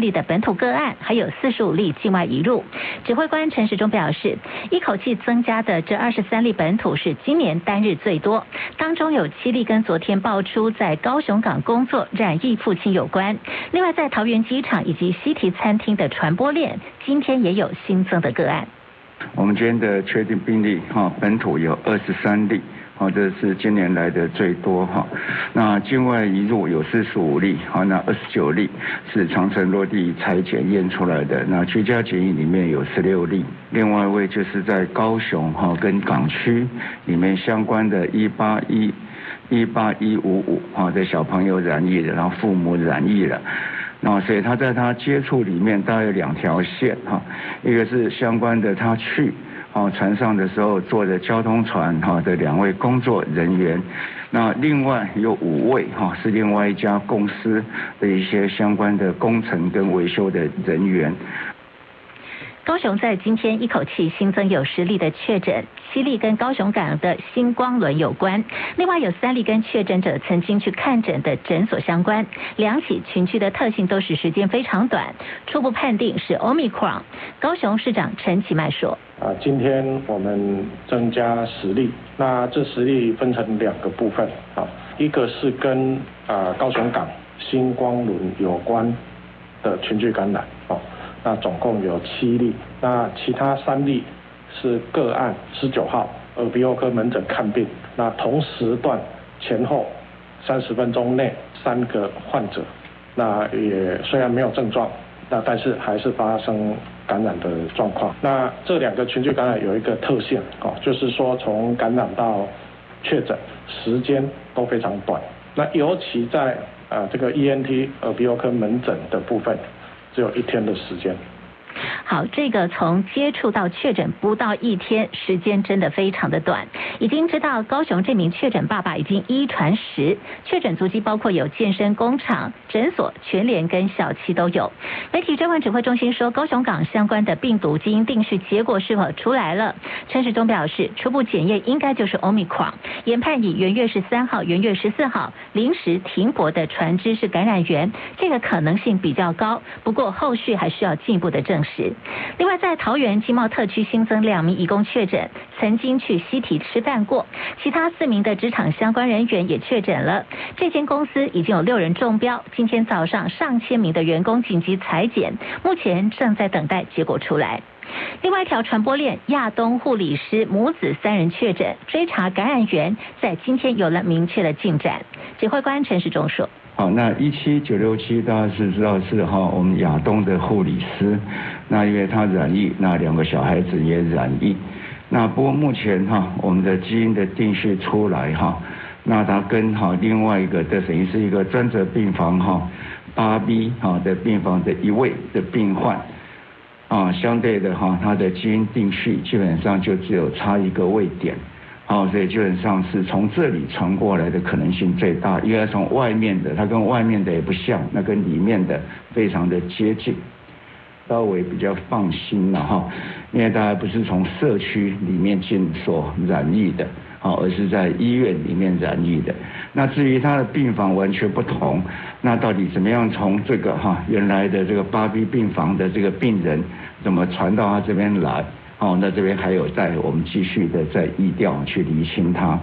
例的本土个案，还有四十五例境外移入。指挥官陈时中表示，一口气增加的这二十三例本土是今年单日最多，当中有七例跟昨天爆出在高雄港工作染疫父亲有关。另外，在桃园机场以及西提餐厅的传播链，今天也有新增的个案。我们今天的确定病例哈，本土有二十三例。好，这是今年来的最多哈。那境外移入有四十五例，好，那二十九例是长城落地裁检验出来的。那居家检疫里面有十六例，另外一位就是在高雄哈跟港区里面相关的一八一一八一五五哈的小朋友染疫的，然后父母染疫了。那所以他在他接触里面大概有两条线哈，一个是相关的他去。哦，船上的时候坐着交通船哈的两位工作人员，那另外有五位哈是另外一家公司的一些相关的工程跟维修的人员。高雄在今天一口气新增有十例的确诊，七例跟高雄港的星光轮有关，另外有三例跟确诊者曾经去看诊的诊所相关。两起群聚的特性都是时间非常短，初步判定是 Omicron。高雄市长陈其迈说：啊，今天我们增加十例，那这十例分成两个部分啊，一个是跟啊高雄港星光轮有关的群聚感染啊。那总共有七例，那其他三例是个案，十九号耳鼻喉科门诊看病，那同时段前后三十分钟内三个患者，那也虽然没有症状，那但是还是发生感染的状况。那这两个群聚感染有一个特性，哦，就是说从感染到确诊时间都非常短，那尤其在呃这个 ENT 耳鼻喉科门诊的部分。只有一天的时间。好，这个从接触到确诊不到一天，时间真的非常的短。已经知道高雄这名确诊爸爸已经一传十，确诊足迹包括有健身工厂、诊所、全联跟小七都有。媒体专案指挥中心说，高雄港相关的病毒基因定序结果是否出来了？陈时中表示，初步检验应该就是 Omicron，研判以元月十三号、元月十四号临时停泊的船只是感染源，这个可能性比较高。不过后续还需要进一步的证实。时另外，在桃园经贸特区新增两名移工确诊，曾经去西体吃饭过，其他四名的职场相关人员也确诊了。这间公司已经有六人中标，今天早上上千名的员工紧急裁剪，目前正在等待结果出来。另外一条传播链，亚东护理师母子三人确诊，追查感染源，在今天有了明确的进展。指挥官陈世忠说。好，那一七九六七大家是知道是哈，我们亚东的护理师，那因为他染疫，那两个小孩子也染疫，那不过目前哈，我们的基因的定序出来哈，那他跟哈另外一个的等于是一个专责病房哈八 B 哈的病房的一位的病患，啊，相对的哈，他的基因定序基本上就只有差一个位点。哦，所以基本上是从这里传过来的可能性最大，因为从外面的，它跟外面的也不像，那跟里面的非常的接近，稍微比较放心了哈，因为大家不是从社区里面进所染疫的，好，而是在医院里面染疫的。那至于他的病房完全不同，那到底怎么样从这个哈原来的这个八 B 病房的这个病人，怎么传到他这边来？哦，那这边还有在我们继续的在疫调去厘清它。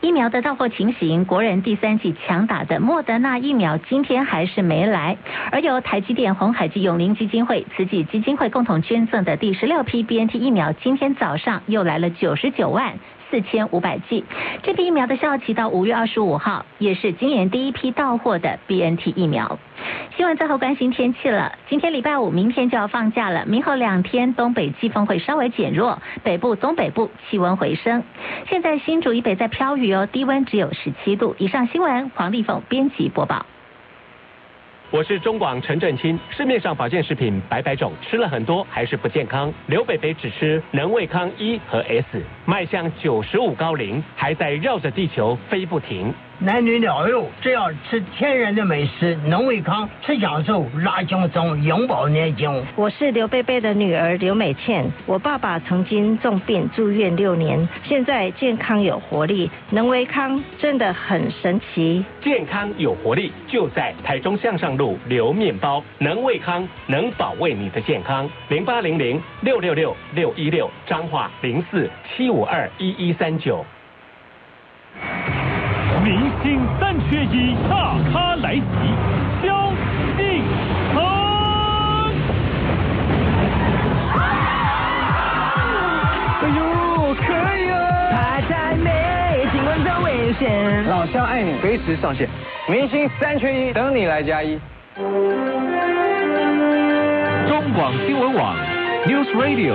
疫苗的到货情形，国人第三季强打的莫德纳疫苗今天还是没来，而由台积电、红海及永林基金会、慈济基金会共同捐赠的第十六批 BNT 疫苗，今天早上又来了九十九万。四千五百剂，这批疫苗的效期到五月二十五号，也是今年第一批到货的 BNT 疫苗。新闻最后关心天气了，今天礼拜五，明天就要放假了，明后两天东北季风会稍微减弱，北部、东北部气温回升。现在新竹以北在飘雨哦，低温只有十七度。以上新闻，黄丽凤编辑播报。我是中广陈振清。市面上保健食品百百种，吃了很多还是不健康。刘北北只吃能胃康一和 S，迈向九十五高龄，还在绕着地球飞不停。男女老幼只要吃天然的美食，能胃康，吃享受，拉轻松，永葆年轻。我是刘贝贝的女儿刘美倩，我爸爸曾经重病住院六年，现在健康有活力，能胃康真的很神奇。健康有活力，就在台中向上路刘面包，能胃康，能保卫你的健康。零八零零六六六六一六，彰化零四七五二一一三九。明星三缺一，大咖来袭，萧敬腾。哎呦，可以啊！太太美，新闻真危险。老乡爱你，随时上线。明星三缺一，等你来加一。中广新闻网，News Radio。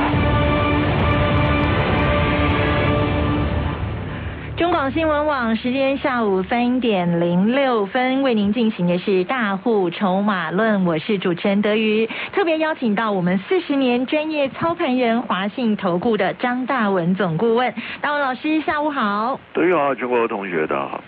中广新闻网时间下午三点零六分，为您进行的是大户筹码论，我是主持人德瑜，特别邀请到我们四十年专业操盘人华信投顾的张大文总顾问，大文老师下午好。德瑜好，全国同学大家好。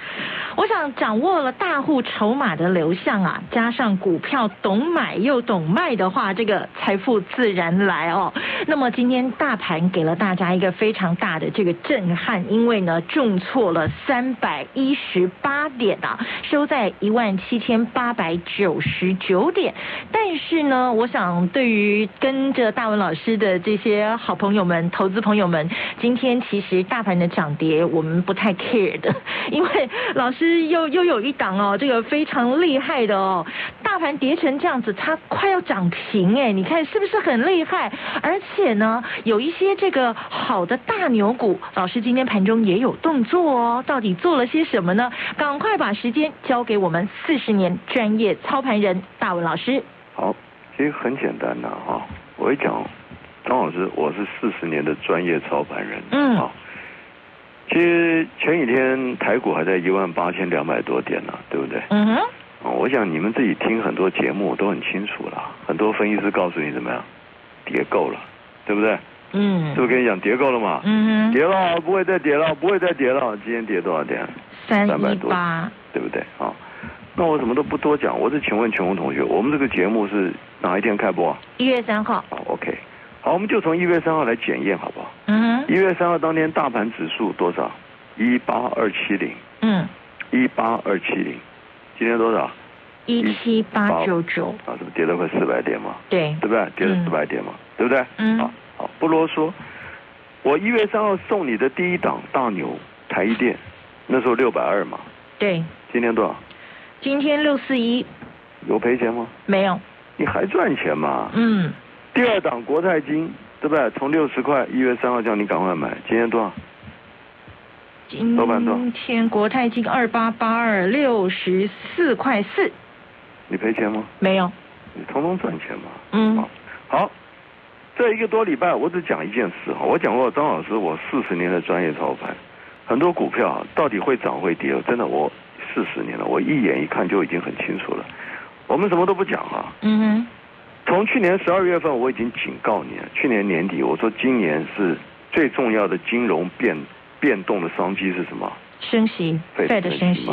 我想掌握了大户筹码的流向啊，加上股票懂买又懂卖的话，这个财富自然来哦。那么今天大盘给了大家一个非常大的这个震撼，因为呢重挫了三百一十八点啊，收在一万七千八百九十九点。但是呢，我想对于跟着大文老师的这些好朋友们、投资朋友们，今天其实大盘的涨跌我们不太 care 的，因为老师。又又有一档哦，这个非常厉害的哦，大盘跌成这样子，它快要涨停哎，你看是不是很厉害？而且呢，有一些这个好的大牛股，老师今天盘中也有动作哦，到底做了些什么呢？赶快把时间交给我们四十年专业操盘人大文老师。好，其实很简单的哈，我一讲，张老师，我是四十年的专业操盘人，嗯，好。其实前几天台股还在一万八千两百多点呢，对不对？嗯哼。哦，我想你们自己听很多节目都很清楚了，很多分析师告诉你怎么样，跌够了，对不对？嗯。是不是跟你讲跌够了嘛？嗯哼。跌了，不会再跌了，不会再跌了。今天跌多少点？三百多，对不对？啊，那我什么都不多讲，我是请问全红同学，我们这个节目是哪一天开播？一月三号。好，OK。好，我们就从一月三号来检验，好不好？嗯哼。一月三号当天，大盘指数多少？一八二七零。嗯。一八二七零，今天多少？一七八九九。啊，是不是跌了快四百点嘛？对。对不对？跌了四百点嘛？对不对？嗯。好，好，不啰嗦。我一月三号送你的第一档大牛台一电，那时候六百二嘛。对。今天多少？今天六四一。有赔钱吗？没有。你还赚钱吗？嗯。第二档国泰金，对不对？从六十块，一月三号叫你赶快买，今天多少？今天国泰金二八八二六十四块四。你赔钱吗？没有。你通通赚钱嘛？嗯。好，这一个多礼拜，我只讲一件事哈。我讲过张老师，我四十年的专业操盘，很多股票到底会涨会跌，真的我四十年了，我一眼一看就已经很清楚了。我们什么都不讲啊。嗯哼。从去年十二月份我已经警告你了，去年年底我说今年是最重要的金融变变动的商机是什么？升息，费的升息。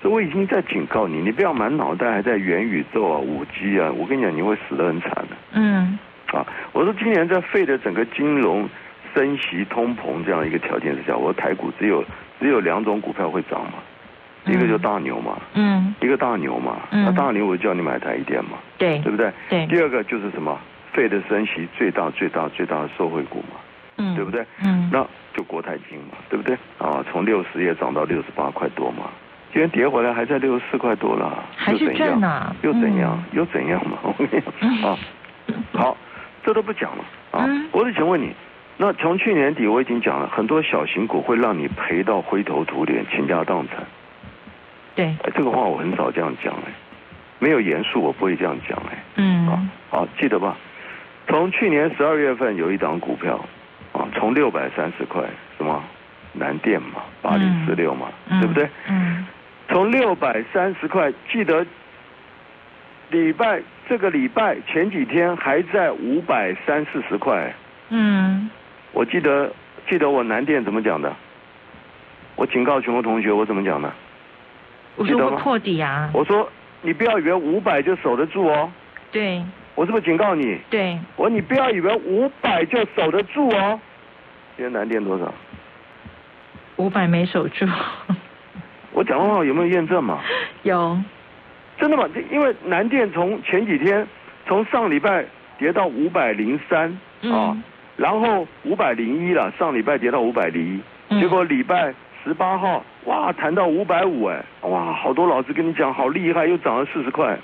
所以我已经在警告你，你不要满脑袋还在元宇宙啊、五 G 啊，我跟你讲你会死得很惨的。嗯。啊，我说今年在费的整个金融升息、通膨这样一个条件之下，我说台股只有只有两种股票会涨嘛。一个就大牛嘛，嗯，一个大牛嘛，那大牛我就叫你买台一点嘛，对，对不对？对。第二个就是什么？费的升息最大最大最大的受惠股嘛，嗯，对不对？嗯，那就国泰金嘛，对不对？啊，从六十也涨到六十八块多嘛，今天跌回来还在六十四块多了，还是赚呢？又怎样？又怎样嘛？我跟你讲啊，好，这都不讲了啊。我只想问你，那从去年底我已经讲了很多小型股会让你赔到灰头土脸、倾家荡产。对，哎，这个话我很少这样讲哎，没有严肃我不会这样讲哎。嗯。啊，好记得吧？从去年十二月份有一档股票，啊，从六百三十块，什么南电嘛，八零四六嘛，对不对？嗯。从六百三十块，记得礼拜这个礼拜前几天还在五百三四十块。嗯。我记得记得我南电怎么讲的？我警告全国同学，我怎么讲的？我说会破底啊。我说你不要以为五百就守得住哦。对。我是不是警告你？对。我说你不要以为五百就守得住哦。今天南电多少？五百没守住。我讲的话有没有验证嘛？有，真的吗？因为南电从前几天从上礼拜跌到五百零三啊，然后五百零一了，上礼拜跌到五百零一，结果礼拜十八号哇谈到五百五哎，哇好多老师跟你讲好厉害，又涨了四十块，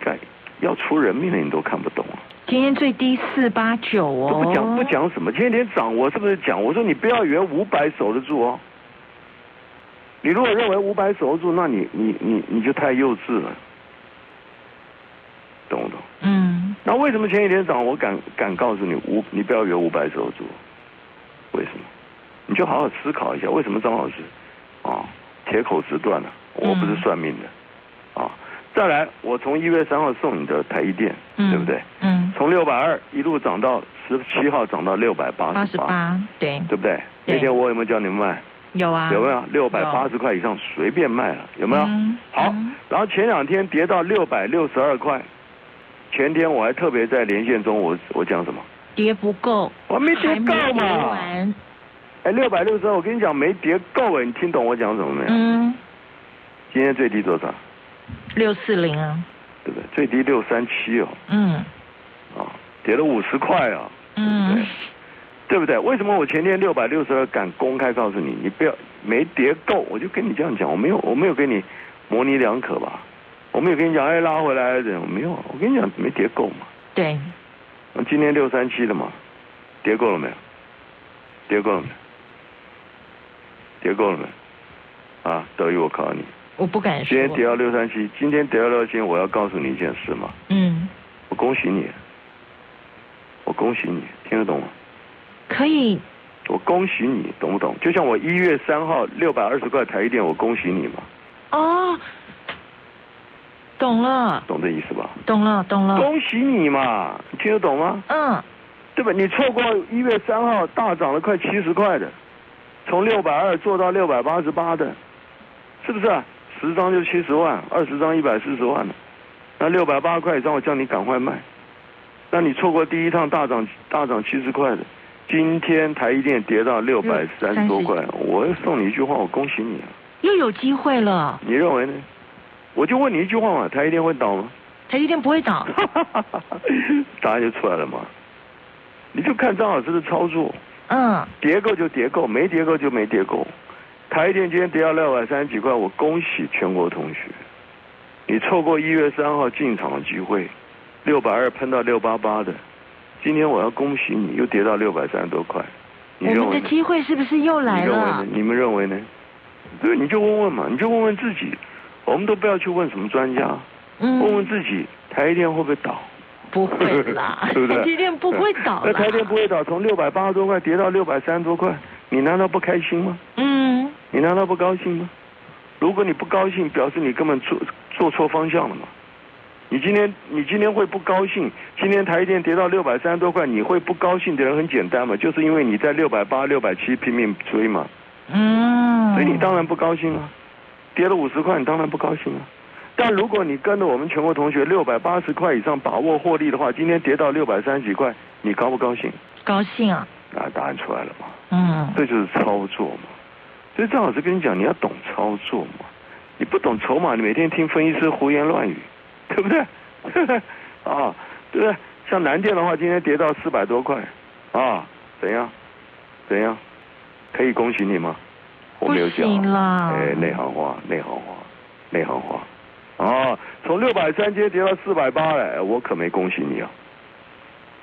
该要出人命了你都看不懂啊！今天最低四八九哦，不讲不讲什么，天天涨我是不是讲？我说你不要以为五百守得住哦。你如果认为五百守住，那你你你你就太幼稚了，懂不懂？嗯。那为什么前几天涨，我敢敢告诉你五，你不要以为五百守住，为什么？你就好好思考一下，为什么张老师啊铁口直断了？我不是算命的啊。再来，我从一月三号送你的台一电，对不对？嗯。从六百二一路涨到十七号，涨到六百八十八。八十八，对。对不对？那天我有没有叫你们卖？有啊，有没有六百八十块以上随便卖了？有没有？好，然后前两天跌到六百六十二块，前天我还特别在连线中，我我讲什么？跌不够，我没跌够嘛。哎，六百六十二，我跟你讲没跌够哎，你听懂我讲什么没有？嗯。今天最低多少？六四零啊。对不对？最低六三七哦。嗯。啊，跌了五十块啊。嗯。对不对？为什么我前天六百六十二敢公开告诉你，你不要没跌够，我就跟你这样讲，我没有我没有跟你模棱两可吧？我没有跟你讲哎拉回来怎样，没有，我跟你讲没跌够嘛。对。我今天六三七的嘛，跌够了没有？跌够了没？跌够了没？啊，德宇，我考你。我不敢说。今天跌到六三七，今天跌到六三七，我要告诉你一件事嘛。嗯。我恭喜你，我恭喜你，听得懂吗？可以，我恭喜你，懂不懂？就像我一月三号六百二十块台一点，我恭喜你嘛。哦，懂了。懂这意思吧？懂了，懂了。恭喜你嘛，听得懂吗？嗯。对吧？你错过一月三号大涨了快七十块的，从六百二做到六百八十八的，是不是？十张就七十万，二十张一百四十万了。那六百八块以上，我叫你赶快卖。那你错过第一趟大涨大涨七十块的。今天台积电跌到六百三十多块，我送你一句话，我恭喜你啊！又有机会了。你认为呢？我就问你一句话嘛，台积电会倒吗？台积电不会倒。答案就出来了嘛。你就看张老师的操作。嗯。叠够就叠够，没叠够就没叠够。台积电今天跌到六百三十几块，我恭喜全国同学，你错过一月三号进场的机会，六百二喷到六八八的。今天我要恭喜你，又跌到六百三十多块。我们的机会是不是又来了？你们认为呢？对，你就问问嘛，你就问问自己。我们都不要去问什么专家，问问自己，台积电会不会倒？不会啦，对不对？台积电不会倒。那台积电不会倒，从六百八十多块跌到六百三十多块，你难道不开心吗？嗯。你难道不高兴吗？如果你不高兴，表示你根本做做错方向了嘛。你今天你今天会不高兴？今天台电跌到六百三十多块，你会不高兴的人很简单嘛，就是因为你在六百八、六百七拼命追嘛。嗯。所以你当然不高兴啊，跌了五十块，你当然不高兴啊。但如果你跟着我们全国同学六百八十块以上把握获利的话，今天跌到六百三十几块，你高不高兴？高兴啊。啊，答案出来了嘛。嗯。这就是操作嘛。所以张老师跟你讲，你要懂操作嘛。你不懂筹码，你每天听分析师胡言乱语。对不对？啊，对不对？像南电的话，今天跌到四百多块，啊，怎样？怎样？可以恭喜你吗？我没有讲。哎，内行话，内行话，内行话。啊，从六百三跌跌到四百八了，我可没恭喜你啊！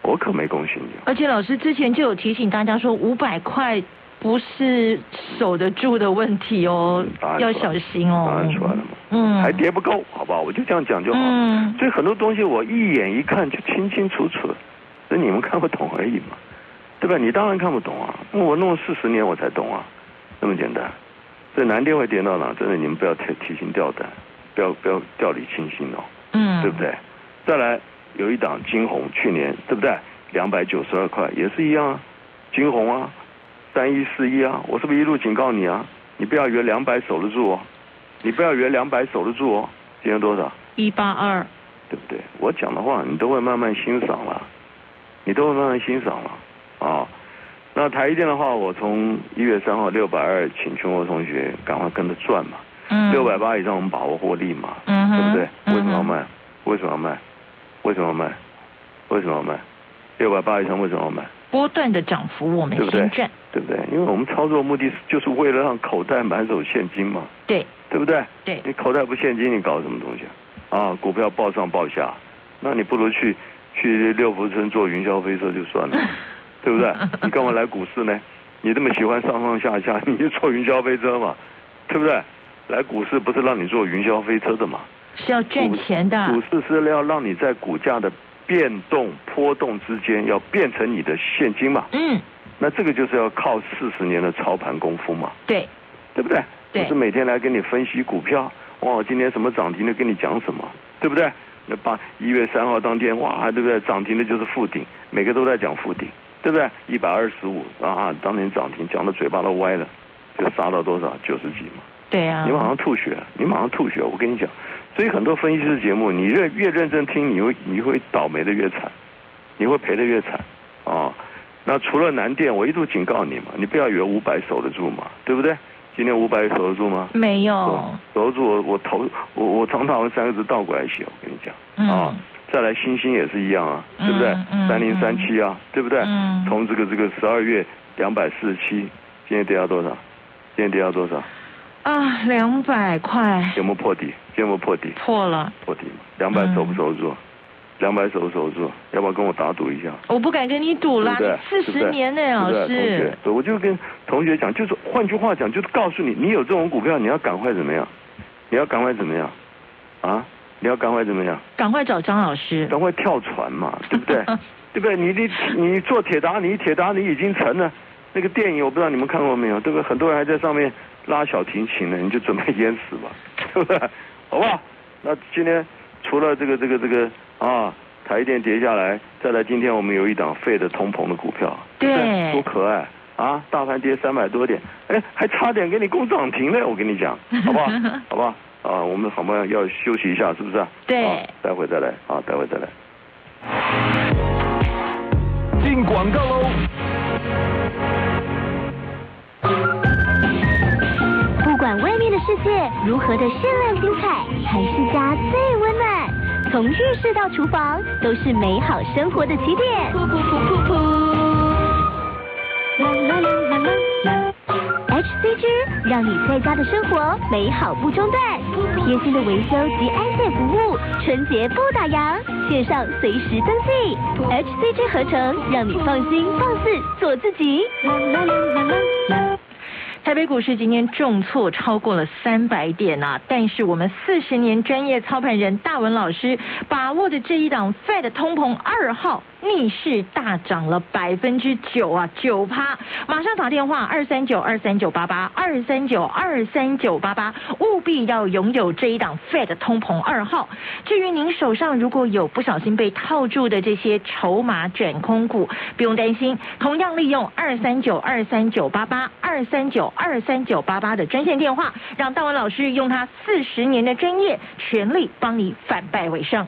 我可没恭喜你。而且老师之前就有提醒大家说，五百块不是守得住的问题哦，要小心哦。答案出来了嘛？嗯，还跌不够，好不好？我就这样讲就好。嗯，所以很多东西我一眼一看就清清楚楚，那你们看不懂而已嘛，对吧？你当然看不懂啊，我弄了四十年我才懂啊，那么简单。所以南电会跌到哪？真的你们不要提提心吊胆，不要不要掉以轻心哦，嗯，对不对？再来有一档金红，去年对不对？两百九十二块也是一样啊，金红啊，三一四一啊，我是不是一路警告你啊？你不要以为两百守得住哦，你不要以为两百守得住哦，今天多少？一八二，对不对？我讲的话你都会慢慢欣赏了，你都会慢慢欣赏了啊。那台积电的话，我从一月三号六百二，请全国同学赶快跟着赚嘛。嗯，六百八以上我们把握获利嘛，嗯对不对？嗯为什么要卖？为什么要卖？为什么要卖？为什么要卖？六百八以上为什么要卖？波段的涨幅我们对不对先赚，对不对？因为我们操作目的是就是为了让口袋满手现金嘛，对对不对？对，你口袋不现金，你搞什么东西啊？啊，股票报上报下，那你不如去去六福村坐云霄飞车就算了，对不对？你干嘛来股市呢？你这么喜欢上上下下，你就坐云霄飞车嘛，对不对？来股市不是让你坐云霄飞车的嘛？是要赚钱的，股市是要让你在股价的变动波动之间，要变成你的现金嘛。嗯，那这个就是要靠四十年的操盘功夫嘛，对对不对？对不是每天来跟你分析股票，哇，今天什么涨停的跟你讲什么，对不对？那八一月三号当天，哇，对不对？涨停的就是附顶，每个都在讲附顶，对不对？一百二十五啊，当天涨停，讲的嘴巴都歪了，就杀到多少？九十几嘛。对啊你，马上吐血，你马上吐血，我跟你讲。所以很多分析师节目，你越越认真听，你会你会倒霉的越惨，你会赔的越惨啊。那除了南电，我一度警告你嘛，你不要以为五百守得住嘛，对不对？今天五百守得住吗？没有，守得住我我投我我常常用三个字倒过来写，我跟你讲嗯啊。再来星星也是一样啊，对不对？三零三七啊，对不对嗯？从这个这个十二月两百四十七，今天跌到多少？今天跌到多少？啊，两百块有没有破底？有没有破底？破了，破底嘛，两百嗯守不守得住？两百守不守得住？要不要跟我打赌一下？我不敢跟你赌啦？四十年呢，老师，，对我就跟同学讲，就是换句话讲，就是告诉你，你有这种股票，你要赶快怎么样？你要赶快怎么样？啊？你要赶快怎么样？赶快找张老师，赶快跳船嘛，对不对？对不对？你你你做铁达尼，铁达尼已经成了。那个电影我不知道你们看过没有，对不对？很多人还在上面拉小提琴的，你就准备淹死吧，对不对？好不好？那今天除了这个这个这个啊，台电跌下来，再来今天我们有一档废的通膨的股票，对不对多可爱啊！大盘跌三百多点，哎，还差点给你攻涨停呢，我跟你讲，好不 好？好不好？啊，我们好不好？要休息一下，是不是啊？对啊待会再来啊，待会再来。进广告喽！世界如何的绚烂精彩，还是家最温暖。从浴室到厨房，都是美好生活的起点。噗噗噗噗噗。啦啦啦啦啦啦。HCG 让你在家的生活美好不中断，贴心的维修及安检服务，春节不打烊，线上随时登记。HCG 合成，让你放心放肆做自己。啦啦啦啦啦啦。台北股市今天重挫超过了三百点啊！但是我们四十年专业操盘人大文老师把握的这一档 Fed 通膨二号逆势大涨了百分之九啊，九趴！马上打电话二三九二三九八八二三九二三九八八，务必要拥有这一档 Fed 通膨二号。至于您手上如果有不小心被套住的这些筹码转空股，不用担心，同样利用二三九二三九八八二三九二三九八八的专线电话，让大文老师用他四十年的专业，全力帮你反败为胜。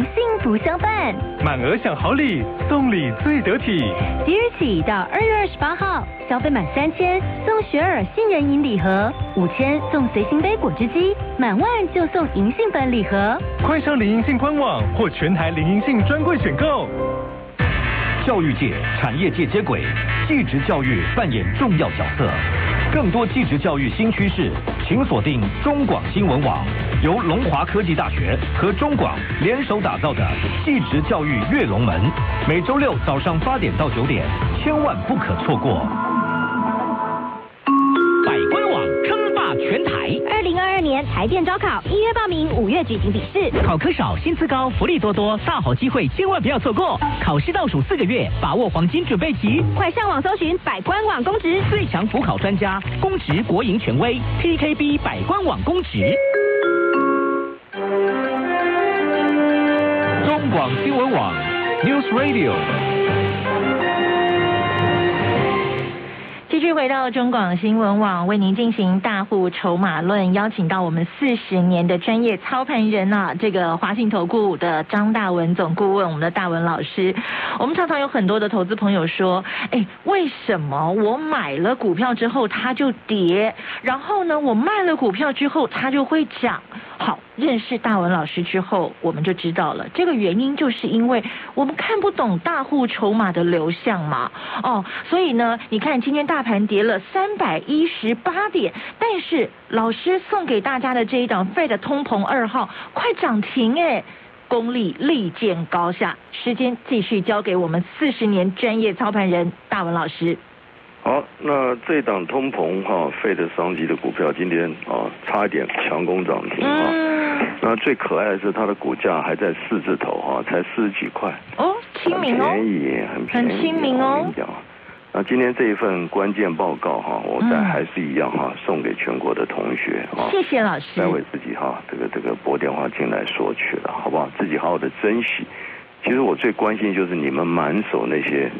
幸福相伴。满额享好礼，送礼最得体。即日起到二月二十八号，消费满三千送雪耳杏仁饮礼盒，五千送随行杯果汁机，满万就送银杏粉礼盒。快上林银杏官网或全台林银杏专柜选购。教育界、产业界接轨，继职教育扮演重要角色。更多继职教育新趋势，请锁定中广新闻网，由龙华科技大学和中广联手打造的继职教育跃龙门，每周六早上八点到九点，千万不可错过。台电招考，一月报名，五月举行笔试。考科少，薪资高，福利多多，大好机会，千万不要错过。考试倒数四个月，把握黄金准备期。快上网搜寻百官网公职，最强辅考专家，公职国营权威，PKB 百官网公职。中广新闻网 News Radio。回到中广新闻网，为您进行大户筹码论，邀请到我们四十年的专业操盘人啊，这个华信投顾的张大文总顾问，我们的大文老师。我们常常有很多的投资朋友说，哎，为什么我买了股票之后它就跌，然后呢，我卖了股票之后它就会涨？好，认识大文老师之后，我们就知道了，这个原因就是因为我们看不懂大户筹码的流向嘛。哦，所以呢，你看今天大盘跌了三百一十八点，但是老师送给大家的这一档费的通膨二号快涨停哎，功力立见高下。时间继续交给我们四十年专业操盘人大文老师。好，那这档通膨哈费的商机的股票今天啊差一点强攻涨停啊。那最可爱的是它的股价还在四字头哈，才四十几块。哦，亲民哦。便宜，很便宜。很亲民哦。我跟你讲，那今天这一份关键报告哈，我再还是一样哈，送给全国的同学啊。谢谢老师。待会自己哈，这个这个拨电话进来索取了，好不好？自己好好的珍惜。其实我最关心就是你们满手那些。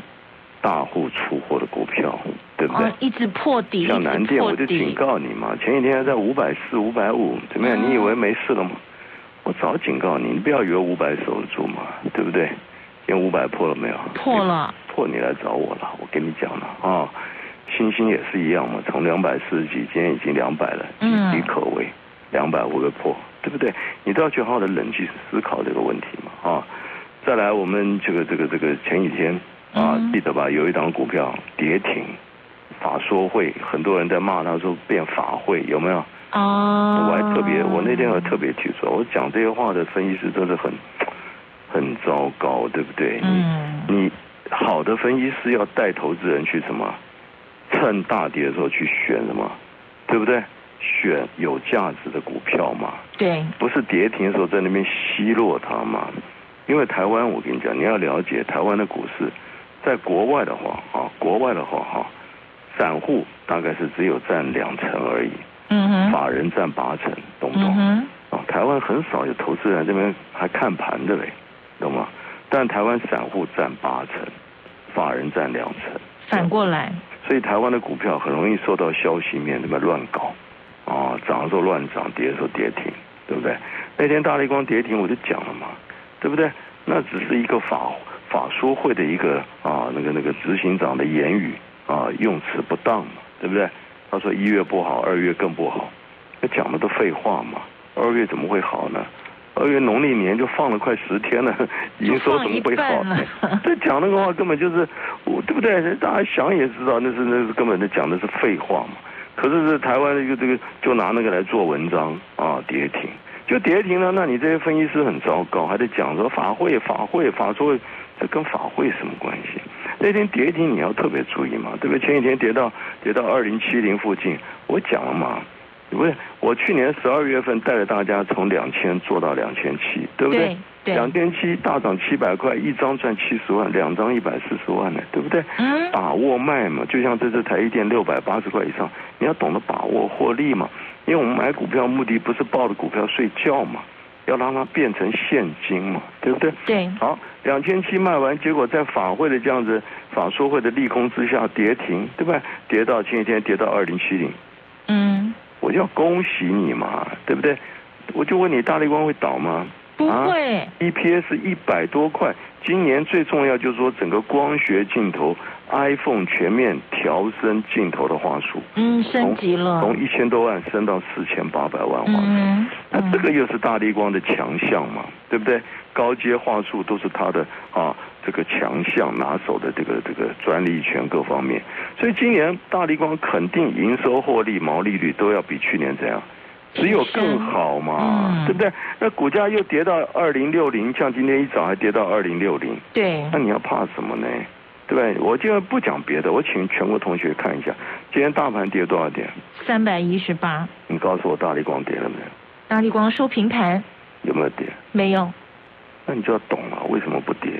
大户出货的股票，对不对？一直破底，像南电，我就警告你嘛。前几天还在五百四、五百五，怎么样？你以为没事了吗？我早警告你，你不要以为五百守得住嘛，对不对？今天五百破了没有？破了。破你来找我了，我跟你讲了啊。星星也是一样嘛，从两百四十几，今天已经两百了，岌岌可危。两百五个破，对不对？你都要去好好的冷静思考这个问题嘛啊。再来，我们这个这个这个前几天。啊，记得吧？有一档股票跌停，法说会很多人在骂他说变法会，有没有？哦。我还特别，我那天还特别提出，我讲这些话的分析师都是很很糟糕，对不对？嗯。你好的分析师要带投资人去什么？趁大跌的时候去选什么？对不对？选有价值的股票嘛。对。不是跌停的时候在那边奚落它嘛？因为台湾，我跟你讲，你要了解台湾的股市。在国外的话，啊，国外的话，哈，散户大概是只有占两成而已，嗯哼，法人占八成，懂不懂？嗯啊，台湾很少有投资人这边还看盘的嘞，懂吗？但台湾散户占八成，法人占两成，反过来，所以台湾的股票很容易受到消息面那么乱搞，啊，涨的时候乱涨，跌的时候跌停，对不对？那天大力光跌停，我就讲了嘛，对不对？那只是一个法。法说会的一个啊，那个那个执行长的言语啊，用词不当嘛，对不对？他说一月不好，二月更不好，那讲的都废话嘛。二月怎么会好呢？二月农历年就放了快十天 了，营收怎么会好？这讲那个话根本就是，我对不对？大家想也知道，那是那是根本的讲的是废话嘛。可是是台湾的一个这个，就拿那个来做文章啊，跌停就跌停了。那你这些分析师很糟糕，还得讲说法会法会法说。这跟法会什么关系？那天跌停你要特别注意嘛，对不对？前几天跌到跌到二零七零附近，我讲了嘛，不是？我去年十二月份带着大家从两千做到两千七，对不对？两千七大涨七百块，一张赚七十万，两张一百四十万呢，对不对？嗯。把握卖嘛，就像这次台积电六百八十块以上，你要懂得把握获利嘛。因为我们买股票目的不是抱着股票睡觉嘛，要让它变成现金嘛，对不对？对。好，两千七卖完，结果在法会的这样子法说会的利空之下跌停，对吧？跌到前一天跌到二零七零。嗯。我就要恭喜你嘛，对不对？我就问你，大力光会倒吗？不会。EPS 一百多块，今年最重要就是说整个光学镜头，iPhone 全面调升镜头的话术。嗯，升级了。从一千多万升到四千八百万话术。嗯。那这个又是大力光的强项嘛，对不对？高阶话术都是它的啊这个强项拿手的这个这个专利权各方面，所以今年大力光肯定营收获利毛利率都要比去年怎样？只有更好嘛，对不对？那股价又跌到二零六零，像今天一早还跌到二零六零。对。那你要怕什么呢？对不对？我今天不讲别的，我请全国同学看一下，今天大盘跌多少点？三百一十八。你告诉我大力光跌了没有？大力光收平盘。有没有跌？没有。那你就要懂了，为什么不跌？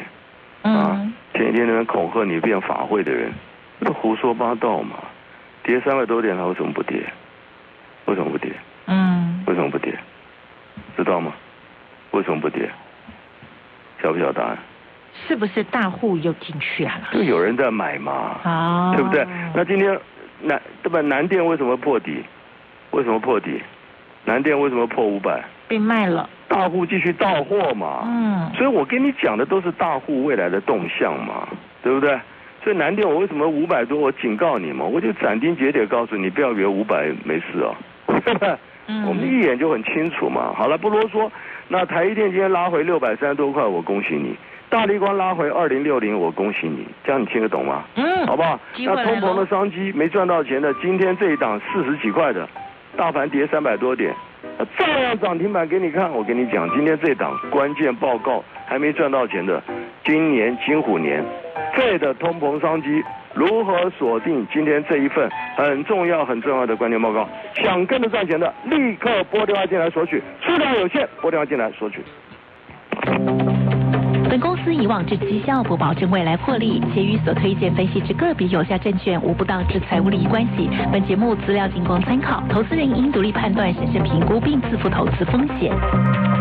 嗯。啊，前几天那边恐吓你变法会的人，那胡说八道嘛！跌三百多点，他为什么不跌？为什么不跌？不跌？知道吗？为什么不跌？晓不晓得答案？是不是大户又进去啊？就有人在买嘛，哦，对不对？那今天南对吧？南电为什么破底？为什么破底？南电为什么破五百？被卖了。大户继续到货嘛，嗯，所以我跟你讲的都是大户未来的动向嘛，对不对？所以南电我为什么五百多？我警告你嘛，我就斩钉截铁告诉你，不要以为五百没事啊，我们一眼就很清楚嘛。好了，不啰嗦。那台积电今天拉回六百三十多块，我恭喜你；大力光拉回二零六零，我恭喜你。这样你听得懂吗？嗯，好不好？那通膨的商机没赚到钱的，今天这一档四十几块的，大盘跌三百多点，照样涨停板给你看。我跟你讲，今天这档关键报告还没赚到钱的，今年金虎年，这的通膨商机。如何锁定今天这一份很重要、很重要的关键报告？想跟着赚钱的，立刻拨电话进来索取，数量有限，拨电话进来索取。本公司以往之绩效不保证未来获利，且与所推荐分析之个别有效证券无不当之财务利益关系。本节目资料仅供参考，投资人应独立判断、审慎评估并自负投资风险。